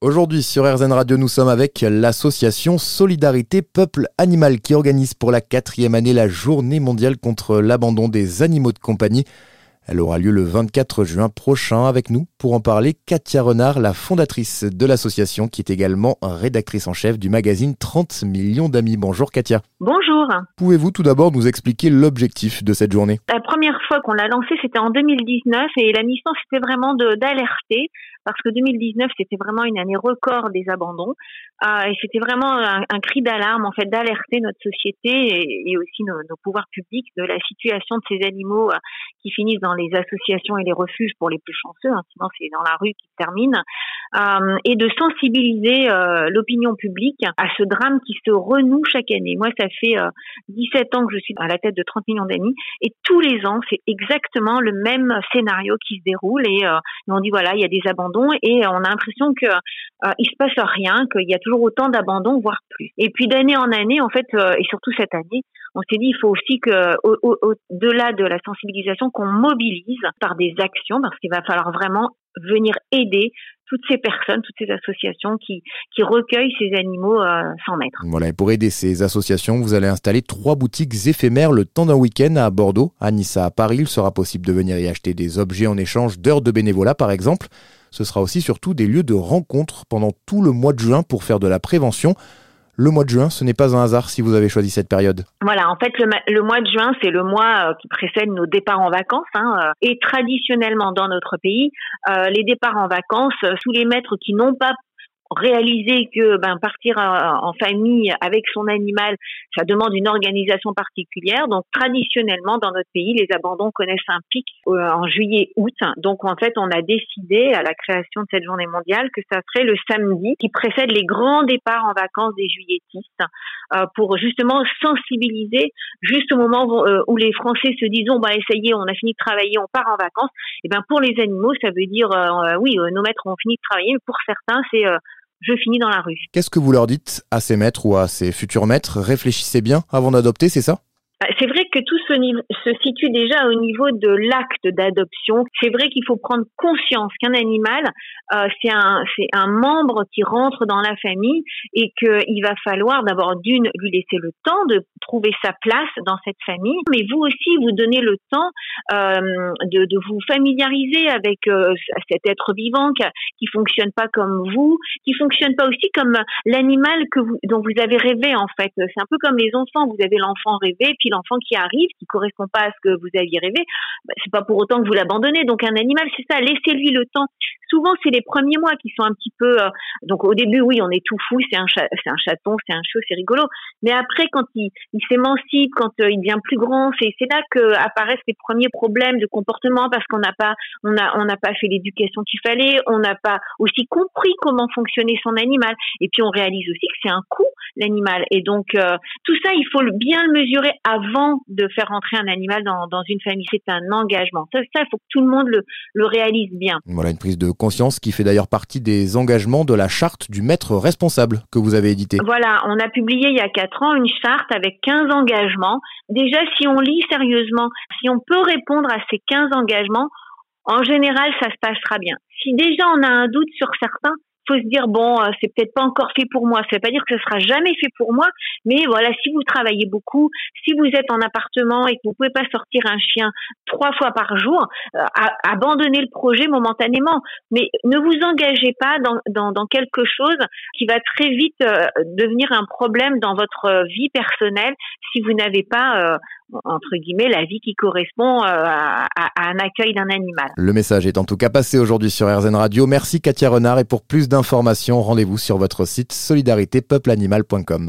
Aujourd'hui sur RZN Radio, nous sommes avec l'association Solidarité Peuple Animal qui organise pour la quatrième année la journée mondiale contre l'abandon des animaux de compagnie. Elle aura lieu le 24 juin prochain avec nous pour en parler. Katia Renard, la fondatrice de l'association, qui est également rédactrice en chef du magazine 30 millions d'amis. Bonjour Katia. Bonjour. Pouvez-vous tout d'abord nous expliquer l'objectif de cette journée? La première fois qu'on l'a lancée, c'était en 2019 et la mission, c'était vraiment d'alerter parce que 2019, c'était vraiment une année record des abandons. Euh, et c'était vraiment un, cri d'alarme, en fait, d'alerter notre société et, aussi nos, pouvoirs publics de la situation de ces animaux euh, qui finissent dans les associations et les refuges pour les plus chanceux, hein, sinon c'est dans la rue qu'ils terminent, euh, et de sensibiliser euh, l'opinion publique à ce drame qui se renoue chaque année. Moi, ça fait 17 ans que je suis à la tête de 30 millions d'amis, et tous les ans, c'est exactement le même scénario qui se déroule, et, on dit, voilà, il y a des abandons, et on a l'impression que il se passe rien, qu'il y a toujours autant d'abandon, voire plus. Et puis d'année en année, en fait, euh, et surtout cette année, on s'est dit il faut aussi que, au-delà de la sensibilisation, qu'on mobilise par des actions, parce qu'il va falloir vraiment venir aider toutes ces personnes, toutes ces associations qui, qui recueillent ces animaux euh, sans maître. Voilà, et pour aider ces associations, vous allez installer trois boutiques éphémères le temps d'un week-end à Bordeaux, à Nice, à Paris. Il sera possible de venir y acheter des objets en échange d'heures de bénévolat, par exemple. Ce sera aussi surtout des lieux de rencontre pendant tout le mois de juin pour faire de la prévention. Le mois de juin, ce n'est pas un hasard si vous avez choisi cette période. Voilà, en fait, le, mois de juin, c'est le mois euh, qui précède nos départs en vacances. Hein, euh, et traditionnellement, dans notre pays, euh, les départs en vacances, sous les maîtres qui n'ont pas réaliser que ben, partir en famille avec son animal, ça demande une organisation particulière. Donc traditionnellement dans notre pays, les abandons connaissent un pic euh, en juillet-août. Donc en fait, on a décidé à la création de cette journée mondiale que ça serait le samedi qui précède les grands départs en vacances des juilletistes euh, pour justement sensibiliser juste au moment euh, où les Français se disent on va essayer, on a fini de travailler, on part en vacances. Et ben pour les animaux, ça veut dire oui, nos maîtres ont fini de travailler, mais pour certains, c'est je finis dans la rue. Qu'est-ce que vous leur dites à ces maîtres ou à ces futurs maîtres? Réfléchissez bien avant d'adopter, c'est ça? C'est vrai que tout se, se, situe déjà au niveau de l'acte d'adoption. C'est vrai qu'il faut prendre conscience qu'un animal, euh, c'est un, un membre qui rentre dans la famille et qu'il va falloir d'abord d'une lui laisser le temps de trouver sa place dans cette famille, mais vous aussi vous donnez le temps euh, de, de, vous familiariser avec euh, cet être vivant qui, qui fonctionne pas comme vous, qui fonctionne pas aussi comme l'animal que vous, dont vous avez rêvé en fait. C'est un peu comme les enfants. Vous avez l'enfant rêvé, puis l'enfant qui arrive, qui correspond pas à ce que vous aviez rêvé, bah, c'est pas pour autant que vous l'abandonnez. Donc un animal, c'est ça, laissez-lui le temps. Souvent, c'est les premiers mois qui sont un petit peu. Euh, donc au début, oui, on est tout fou, c'est un, c'est un chaton, c'est un chiot, c'est rigolo. Mais après, quand il, il s'émancipe, quand euh, il devient plus grand, c'est, c'est là que apparaissent les premiers problèmes de comportement parce qu'on n'a pas, on a, on n'a pas fait l'éducation qu'il fallait, on n'a pas aussi compris comment fonctionnait son animal. Et puis on réalise aussi que c'est un coût l'animal. Et donc euh, tout ça, il faut bien le mesurer avant de faire entrer un animal dans, dans une famille. C'est un engagement. Ça, il faut que tout le monde le, le réalise bien. Voilà une prise de conscience qui fait d'ailleurs partie des engagements de la charte du maître responsable que vous avez édité. Voilà, on a publié il y a quatre ans une charte avec 15 engagements. Déjà, si on lit sérieusement, si on peut répondre à ces 15 engagements, en général, ça se passera bien. Si déjà on a un doute sur certains, faut se dire bon, euh, c'est peut-être pas encore fait pour moi. Ça veut pas dire que ce sera jamais fait pour moi, mais voilà, si vous travaillez beaucoup, si vous êtes en appartement et que vous pouvez pas sortir un chien trois fois par jour, euh, abandonnez le projet momentanément. Mais ne vous engagez pas dans, quelque chose qui va très vite euh, devenir un problème dans votre vie personnelle si vous n'avez pas entre guillemets, la vie qui correspond à, un accueil d'un animal. Le message est en tout cas passé aujourd'hui sur RZN Radio. Merci Katia Renard et pour plus d'informations, rendez-vous sur votre site solidaritépeupleanimal.com.